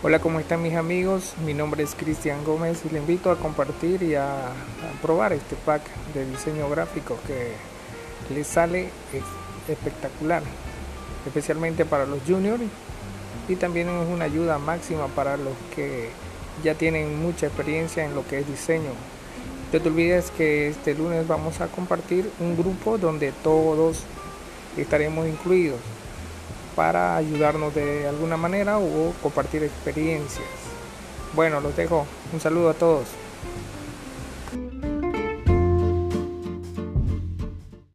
Hola, ¿cómo están mis amigos? Mi nombre es Cristian Gómez y le invito a compartir y a, a, probar este pack de diseño gráfico que les sale espectacular, especialmente para los juniors y también es una ayuda máxima para los que ya tienen mucha experiencia en lo que es diseño. No te olvides que este lunes vamos a compartir un grupo donde todos estaremos incluidos para ayudarnos de alguna manera o compartir experiencias. Bueno, los dejo. Un saludo a todos.